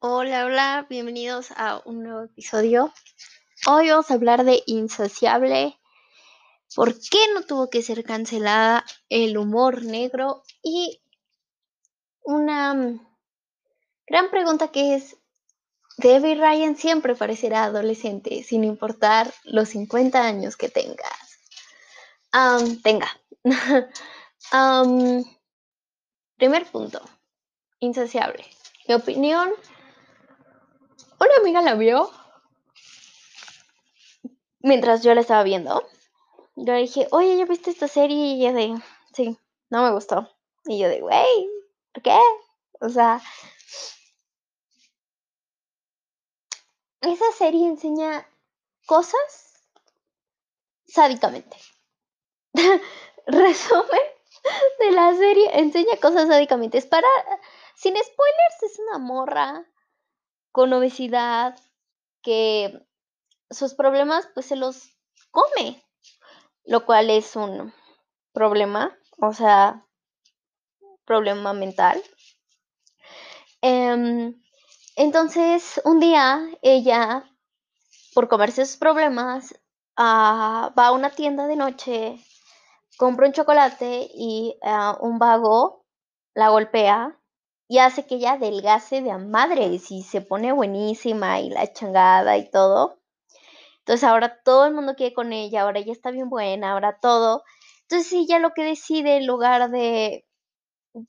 Hola, hola, bienvenidos a un nuevo episodio. Hoy vamos a hablar de Insaciable, por qué no tuvo que ser cancelada, el humor negro y una mm, gran pregunta que es, ¿Debbie Ryan siempre parecerá adolescente sin importar los 50 años que tengas? Am, tenga. Primer punto, Insaciable. Mi opinión, una amiga la vio mientras yo la estaba viendo. Yo le dije, oye, ¿ya viste esta serie? Y ella de, sí, no me gustó. Y yo de, güey, ¿por qué? O sea, esa serie enseña cosas sádicamente. Resumen de la serie, enseña cosas sádicamente. Es para, sin spoilers, es una morra con obesidad que sus problemas pues se los come, lo cual es un problema, o sea, problema mental. Em, entonces, un día ella, por comerse sus problemas, ah, va a una tienda de noche, compra un chocolate y ah, un vago la golpea y hace que ella adelgace de a madres y se pone buenísima y la changada y todo. Entonces ahora todo el mundo quiere con ella, ahora ella está bien buena, ahora todo. Entonces ella lo que decide en lugar de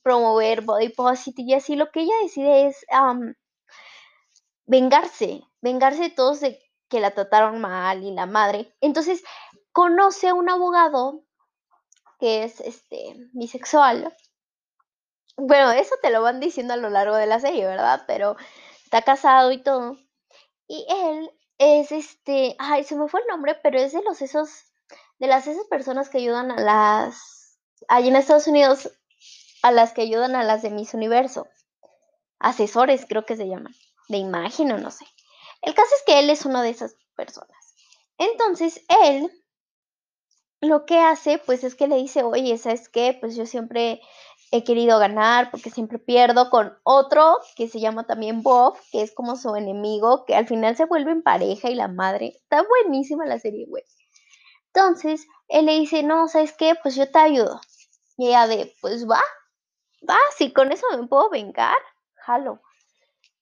promover body positive y así, lo que ella decide es am, vengarse, vengarse de todos de que la trataron mal y la madre. Entonces conoce a un abogado que es este bisexual. Bueno, eso te lo van diciendo a lo largo de la serie, ¿verdad? Pero está casado y todo. Y él es este, ay, se me fue el nombre, pero es de los esos, de las esas personas que ayudan a las, allí en Estados Unidos, a las que ayudan a las de Miss Universo. Asesores, creo que se llaman, de imagen o no sé. El caso es que él es una de esas personas. Entonces, él lo que hace, pues es que le dice, oye, ¿sabes qué? Pues yo siempre he querido ganar porque siempre pierdo con otro que se llama también Bob, que es como su enemigo, que al final se vuelven pareja y la madre. Está buenísima la serie, güey. Entonces, él le dice, no, ¿sabes qué? Pues yo te ayudo. Y ella de, pues va, va, si con eso me puedo vengar, jalo.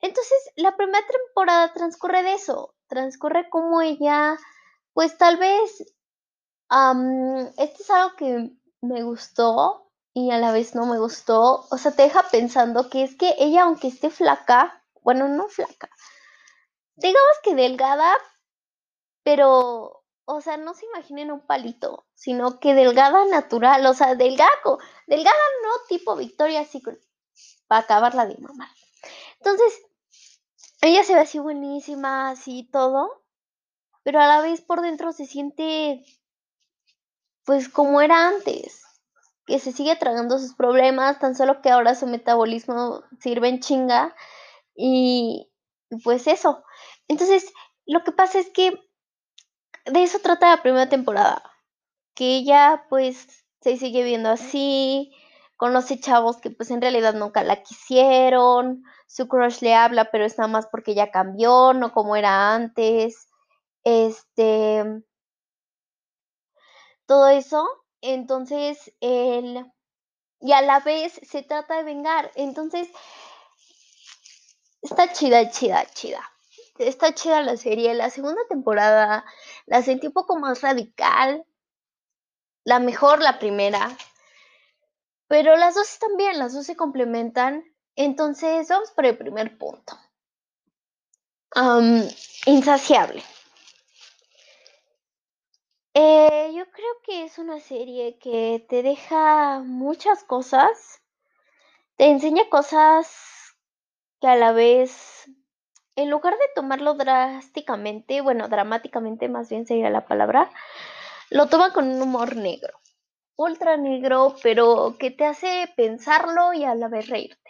Entonces, la primera temporada transcurre de eso, transcurre como ella, pues tal vez, esto es algo que me gustó y a la vez no me gustó, o sea, te deja pensando que es que ella, aunque esté flaca, bueno, no flaca, digamos que delgada, pero, o sea, no se imaginen un palito, sino que delgada natural, o sea, delgado, delgada no tipo Victoria Secret, para acabarla de mamar. Entonces, ella se ve así buenísima, así todo, pero a la vez por dentro se siente, pues como era antes, que se sigue tragando sus problemas, tan solo que ahora su metabolismo sirve en chinga y pues eso. Entonces, lo que pasa es que de eso trata la primera temporada, que ella pues se sigue viendo así, conoce chavos que pues en realidad nunca la quisieron, su crush le habla, pero es nada más porque ya cambió, no como era antes, este, todo eso, entonces él, y a la vez se trata de vengar, entonces está chida, chida, chida. Está chida la serie. La segunda temporada la sentí un poco más radical. La mejor, la primera. Pero las dos están bien, las dos se complementan. Entonces, vamos por el primer punto. Insaciable. Eh, yo creo que es una serie que te deja muchas cosas. Te enseña cosas que a la vez, en lugar de tomarlo drásticamente, bueno, dramáticamente más bien sería la palabra, lo toma con un humor negro. Ultra negro, pero que te hace pensarlo y a la vez reírte.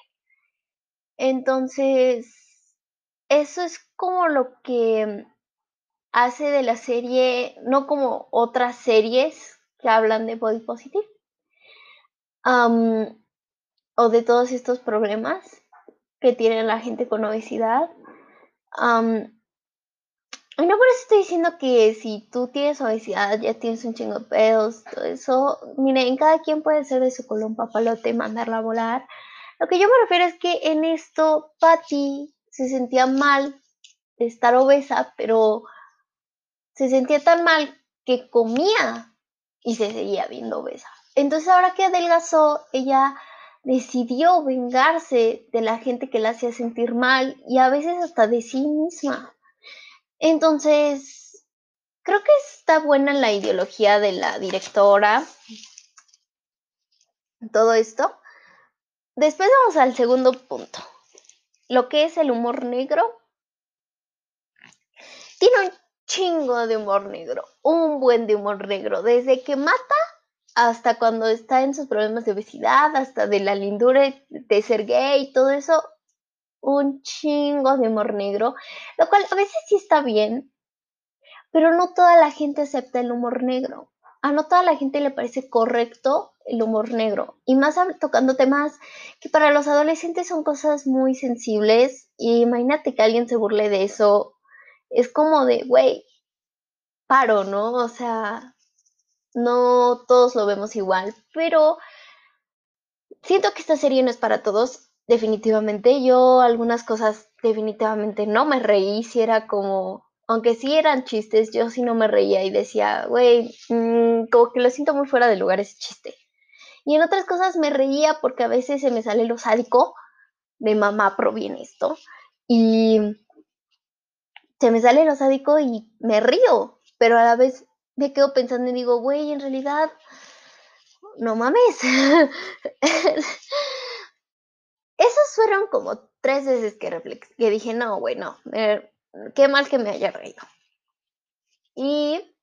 Entonces, eso es como lo que hace de la serie, no como otras series que hablan de body positive o de todos estos problemas. que tiene la gente con obesidad. y no por eso estoy diciendo que si tú tienes obesidad, ya tienes un chingo de pedos, todo eso. Mire, en cada quien puede ser de su colón papalote, mandarla a volar. Lo que yo me refiero es que en esto Patty se sentía mal de estar obesa, pero se sentía tan mal que comía y se seguía viendo obesa. Entonces ahora que adelgazó, ella decidió vengarse de la gente que la hacía sentir mal y a veces hasta de sí misma. Entonces, creo que está buena la ideología de la directora. Todo esto. Después vamos al segundo punto. Lo que es el humor negro. Tiene chingo de humor negro. Un buen de humor negro. Desde que mata hasta cuando está en sus problemas de obesidad, hasta de la lindura de ser gay, y todo eso, un chingo de humor negro, lo cual a veces sí está bien, pero no toda la gente acepta el humor negro. A no toda la gente le parece correcto el humor negro. Y más tocando temas que para los adolescentes son cosas muy sensibles. Y imagínate que alguien se burle de eso. Es como de, güey, paro, ¿no? O sea, no todos lo vemos igual. Pero siento que esta serie no es para todos. Definitivamente. Yo algunas cosas definitivamente no me reí. Si era como aunque sí eran chistes, yo sí no me reía y decía, güey, mm, como que lo siento muy fuera de lugar ese chiste. Y en otras cosas me reía porque a veces se me sale lo sádico, de mamá proviene esto, y se me sale lo sádico y me río, pero a la vez me quedo pensando y digo, güey, en realidad, no mames. Esos fueron como tres veces que, que dije, no, güey, no, qué mal que me haya reído. Y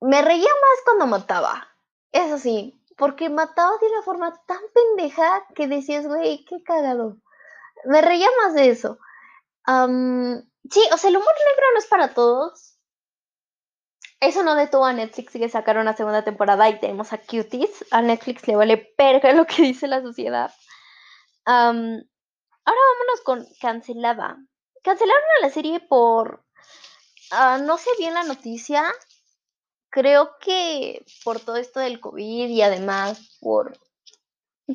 me reía más cuando mataba. Eso sí, porque mataba de una forma tan pendeja que decías, güey, qué cagado. Me reía más de eso. Sí, o sea, el humor negro no es para todos. Eso no detuvo a Netflix que sacaron una segunda temporada y tenemos a Cuties. A Netflix le vale perga lo que dice la sociedad. ahora vámonos con Cancelada. Cancelaron a la serie por... Ah, no sé bien la noticia. Creo que por todo esto del COVID y además por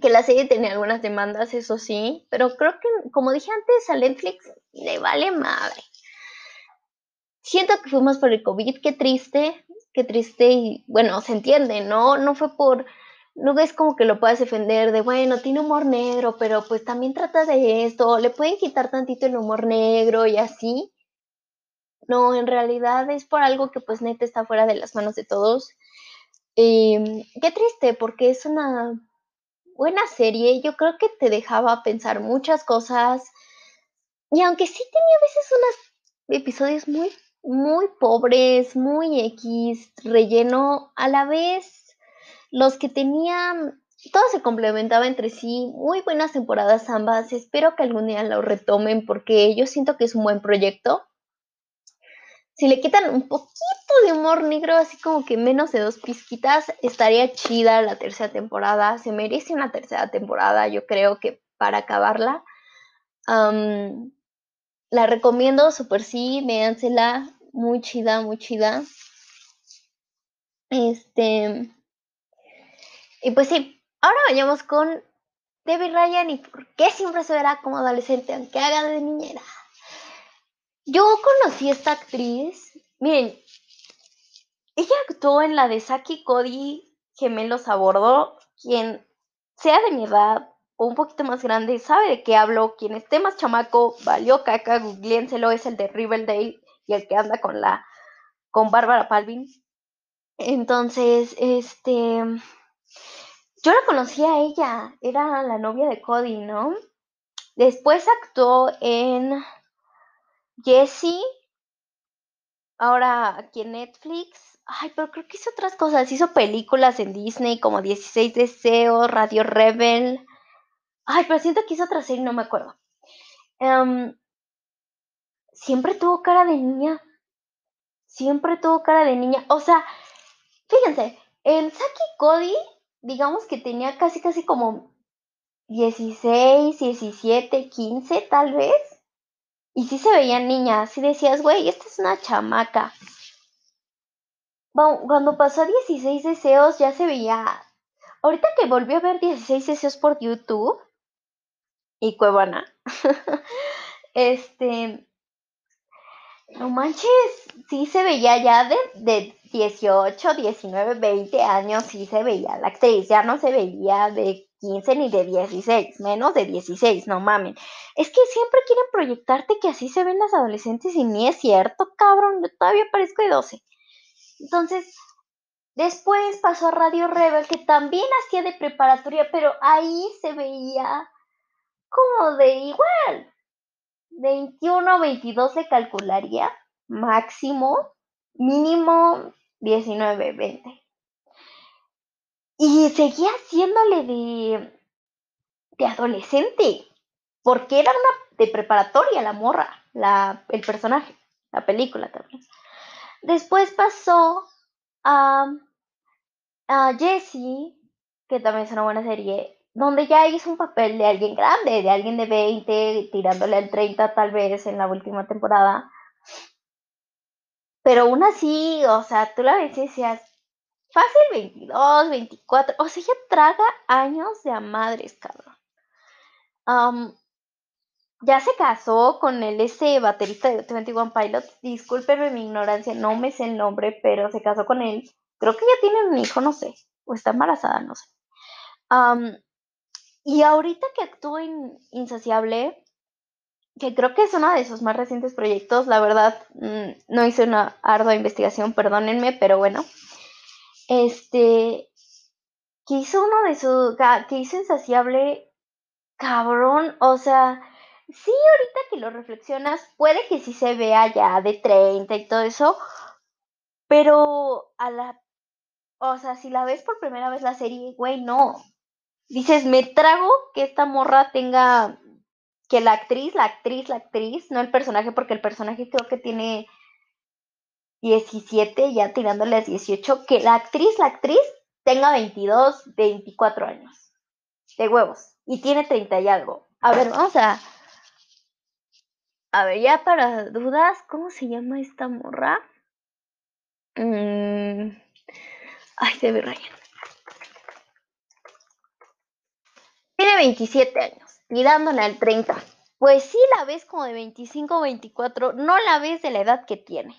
que la serie tenía algunas demandas, eso sí. Pero creo que, como dije antes, a Netflix le vale madre. Siento que fuimos por el COVID, qué triste, qué triste y bueno, se entiende, ¿no? No fue por no ves como que lo puedas defender de, bueno, tiene humor negro, pero pues también trata de esto, le pueden quitar tantito el humor negro y así. No, en realidad es por algo que pues neta está fuera de las manos de todos. Em, qué triste, porque es una buena serie, yo creo que te dejaba pensar muchas cosas. Y aunque sí tenía a veces unos episodios muy, muy pobres, muy X, relleno, a la vez los que tenían, todo se complementaba entre sí, muy buenas temporadas ambas, espero que algún día lo retomen porque yo siento que es un buen proyecto. Si le quitan un poquito de humor negro, así como que menos de dos pizquitas, estaría chida la tercera temporada. Se merece una tercera temporada, yo creo que para acabarla. la recomiendo, super sí, véansela, muy chida, muy chida. Este, y pues sí, ahora vayamos con Debbie Ryan y por qué siempre se verá como adolescente aunque haga de niñera. Yo conocí a esta actriz, miren, ella actuó en la de Saki Cody Gemelos a Bordo, quien sea de mi edad o un poquito más grande sabe de qué hablo, quien esté más chamaco, valió caca, googleenselo, es el de Riverdale y el que anda con la con Bárbara Palvin. Entonces, este yo la conocí a ella, era la novia de Cody, ¿no? Después actuó en Jessie, ahora aquí en Netflix. Ay, pero creo que hizo otras cosas. Hizo películas en Disney como 16 Deseos, Radio Rebel. Ay, pero siento que hizo otra serie, no me acuerdo. Em, siempre tuvo cara de niña. Siempre tuvo cara de niña. O sea, fíjense, el Saki Cody digamos que tenía casi, casi como 16, 17, 15 tal vez. Y sí se veían niñas, y decías, güey, esta es una chamaca. Cuando pasó a 16 deseos ya se veía... Ahorita que volvió a ver 16 deseos por YouTube y Cuevana, este... No manches, sí se veía ya de, de 18, 19, 20 años, sí se veía la actriz, ya no se veía de 15 ni de 16, menos de 16, no mamen. Es que siempre quieren proyectarte que así se ven las adolescentes y ni es cierto, cabrón, yo todavía parezco de 12. Entonces, después pasó a Radio Rebel, que también hacía de preparatoria, pero ahí se veía como de igual. 21, 22 se calcularía, máximo, mínimo 19, 20. Y seguía haciéndole de, de adolescente, porque era una de preparatoria la morra, la, el personaje, la película también. Después pasó a, a Jessie, que también es una buena serie, donde ya hizo un papel de alguien grande, de alguien de 20, tirándole al 30 tal vez en la última temporada. Pero aún así, o sea, tú la ves y decías, fácil 22, 24, o sea, ella traga años de a madres, cabrón. ya se casó con el ese baterista de 21 Pilots. Discúlpenme mi ignorancia, no me sé el nombre, pero se casó con él. Creo que ya tiene un hijo, no sé. O está embarazada, no sé. y ahorita que actúa en Insaciable, que creo que es uno de sus más recientes proyectos, la verdad, mm, no hice una ardua investigación, perdónenme, pero bueno. Este, que hizo uno de sus, que hizo Insaciable, cabrón, o sea, sí, ahorita que lo reflexionas, puede que sí se vea ya de 30 y todo eso, pero a la, o sea, si la ves por primera vez la serie, güey, no. Dices, me trago que esta morra tenga, que la actriz, la actriz, la actriz, no el personaje, porque el personaje creo que tiene 17, ya tirándole a 18, que la actriz, la actriz, tenga 22, 24 años. De huevos. Y tiene 30 y algo. A ver, vamos a a ver, ya para dudas, ¿cómo se llama esta morra? Mm, ay, se ve Ryan. Tiene 27 años, tirándole al 30. Pues sí la ves como de 25 o 24, no la ves de la edad que tiene.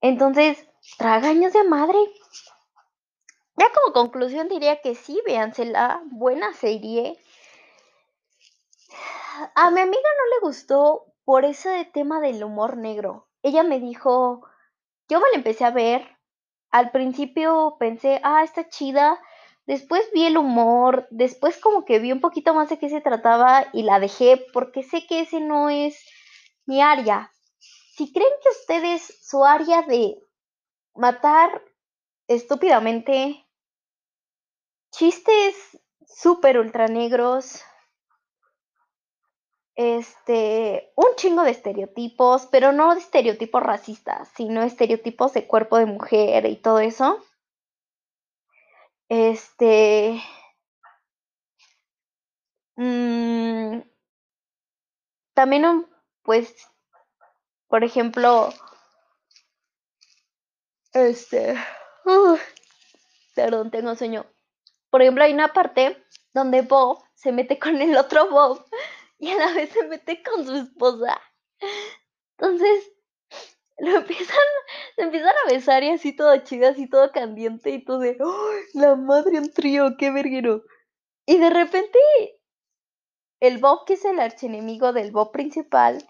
Entonces, traga años de madre. Ya como conclusión diría que sí, véansela, buena serie a mi amiga no le gustó por ese tema del humor negro. Ella me dijo, yo me la empecé a ver, al principio pensé, ah, está chida, después vi el humor, después como que vi un poquito más de qué se trataba y la dejé porque sé que ese no es mi área. Si creen que ustedes su área de matar estúpidamente, chistes súper ultra negros, este, un chingo de estereotipos, pero no de estereotipos racistas, sino estereotipos de cuerpo de mujer y todo eso. Este, mm, también, pues, por ejemplo, este, perdón, tengo sueño. Por ejemplo, hay una parte donde Bob se mete con el otro Bob y a la vez se mete con su esposa. Entonces, lo empiezan, se empiezan a besar y así todo chido, así todo candiente y todo de, ¡Oh, la madre un trío, qué verguero. Y de repente, el Bob, que es el archienemigo del Bob principal,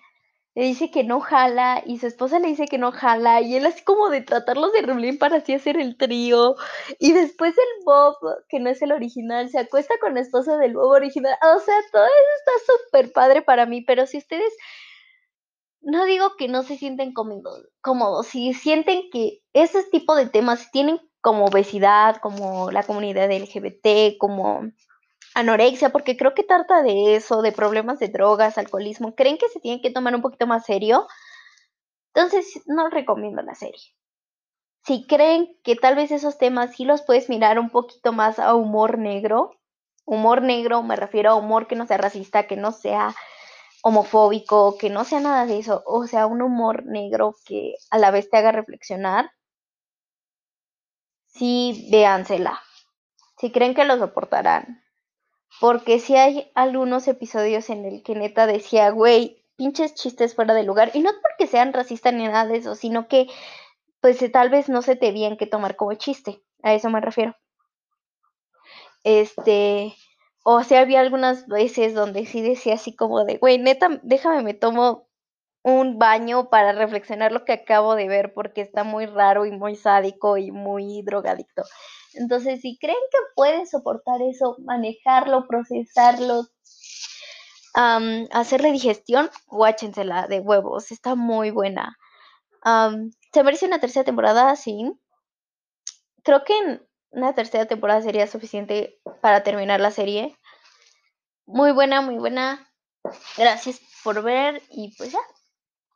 le dice que no jala y su esposa le dice que no jala y él así como de tratarlos de rublín para así hacer el trío y después el Bob, que no es el original, se acuesta con la esposa del Bob original. O sea, todo eso está súper padre para mí, pero si ustedes, no digo que no se sienten cómodos, cómodos si sienten que ese tipo de temas tienen como obesidad, como la comunidad LGBT, como anorexia, porque creo que trata de eso, de problemas de drogas, alcoholismo, creen que se tienen que tomar un poquito más serio, entonces no recomiendo la serie. Si creen que tal vez esos temas sí los puedes mirar un poquito más a humor negro, humor negro, me refiero a humor que no sea racista, que no sea homofóbico, que no sea nada de eso, o sea, un humor negro que a la vez te haga reflexionar, sí, véansela. Si creen que lo soportarán. Porque si hay algunos episodios en el que neta decía, güey, pinches chistes fuera de lugar. Y no porque sean racistas ni nada de eso, sino que pues tal vez no se te bien que tomar como chiste. A eso me refiero. Este, o sea, había algunas veces donde sí decía así como de, güey, neta, déjame, me tomo un baño para reflexionar lo que acabo de ver porque está muy raro y muy sádico y muy drogadicto. Entonces, si creen que pueden soportar eso, manejarlo, procesarlo, hacerle digestión, guáchensela de huevos, está muy buena. ¿Se merece una tercera temporada? Sí. Creo que una tercera temporada sería suficiente para terminar la serie. Muy buena, muy buena. Gracias por ver y pues ya.